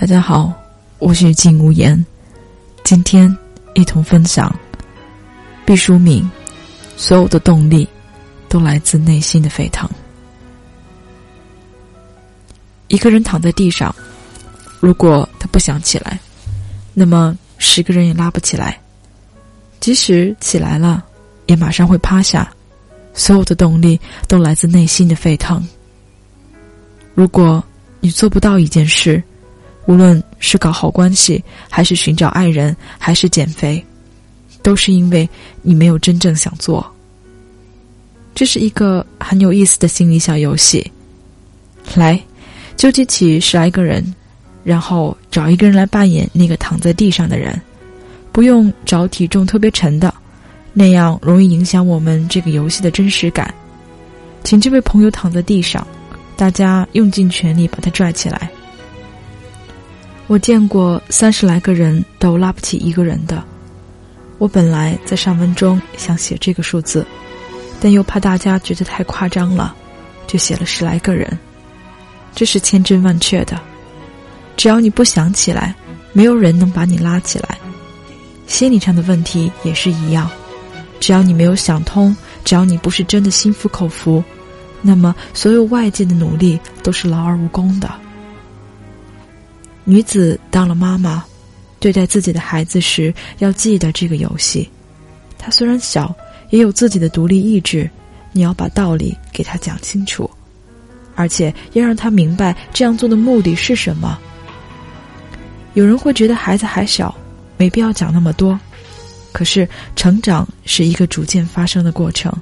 大家好，我是静无言，今天一同分享毕淑敏。所有的动力都来自内心的沸腾。一个人躺在地上，如果他不想起来，那么十个人也拉不起来；即使起来了，也马上会趴下。所有的动力都来自内心的沸腾。如果你做不到一件事，无论是搞好关系，还是寻找爱人，还是减肥，都是因为你没有真正想做。这是一个很有意思的心理小游戏。来，纠集起十来个人，然后找一个人来扮演那个躺在地上的人，不用找体重特别沉的，那样容易影响我们这个游戏的真实感。请这位朋友躺在地上，大家用尽全力把他拽起来。我见过三十来个人都拉不起一个人的。我本来在上文中想写这个数字，但又怕大家觉得太夸张了，就写了十来个人。这是千真万确的。只要你不想起来，没有人能把你拉起来。心理上的问题也是一样。只要你没有想通，只要你不是真的心服口服，那么所有外界的努力都是劳而无功的。女子当了妈妈，对待自己的孩子时要记得这个游戏。他虽然小，也有自己的独立意志。你要把道理给他讲清楚，而且要让他明白这样做的目的是什么。有人会觉得孩子还小，没必要讲那么多。可是成长是一个逐渐发生的过程，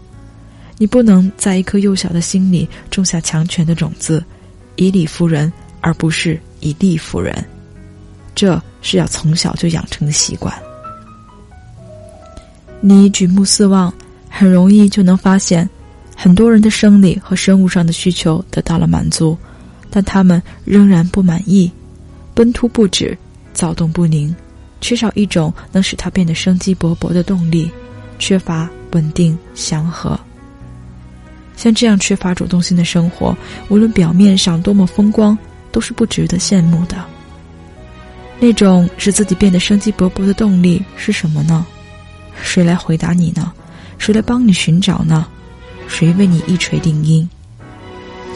你不能在一颗幼小的心里种下强权的种子，以理服人，而不是。以利服人，这是要从小就养成的习惯。你举目四望，很容易就能发现，很多人的生理和生物上的需求得到了满足，但他们仍然不满意，奔突不止，躁动不宁，缺少一种能使他变得生机勃勃的动力，缺乏稳定祥和。像这样缺乏主动性的生活，无论表面上多么风光。都是不值得羡慕的。那种使自己变得生机勃勃的动力是什么呢？谁来回答你呢？谁来帮你寻找呢？谁为你一锤定音？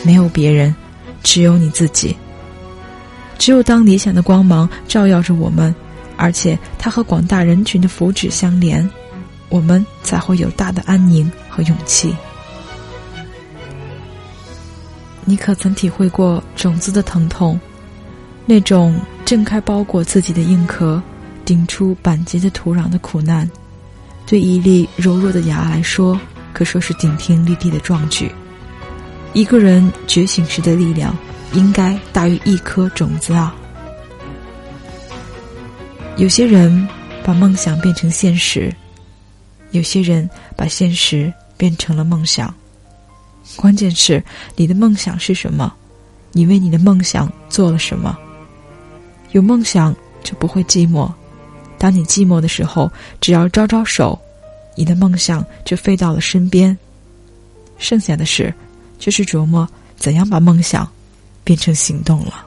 没有别人，只有你自己。只有当理想的光芒照耀着我们，而且它和广大人群的福祉相连，我们才会有大的安宁和勇气。你可曾体会过种子的疼痛？那种挣开包裹自己的硬壳，顶出板结的土壤的苦难，对一粒柔弱的芽来说，可说是顶天立地的壮举。一个人觉醒时的力量，应该大于一颗种子啊！有些人把梦想变成现实，有些人把现实变成了梦想。关键是你的梦想是什么？你为你的梦想做了什么？有梦想就不会寂寞。当你寂寞的时候，只要招招手，你的梦想就飞到了身边。剩下的事，就是琢磨怎样把梦想变成行动了。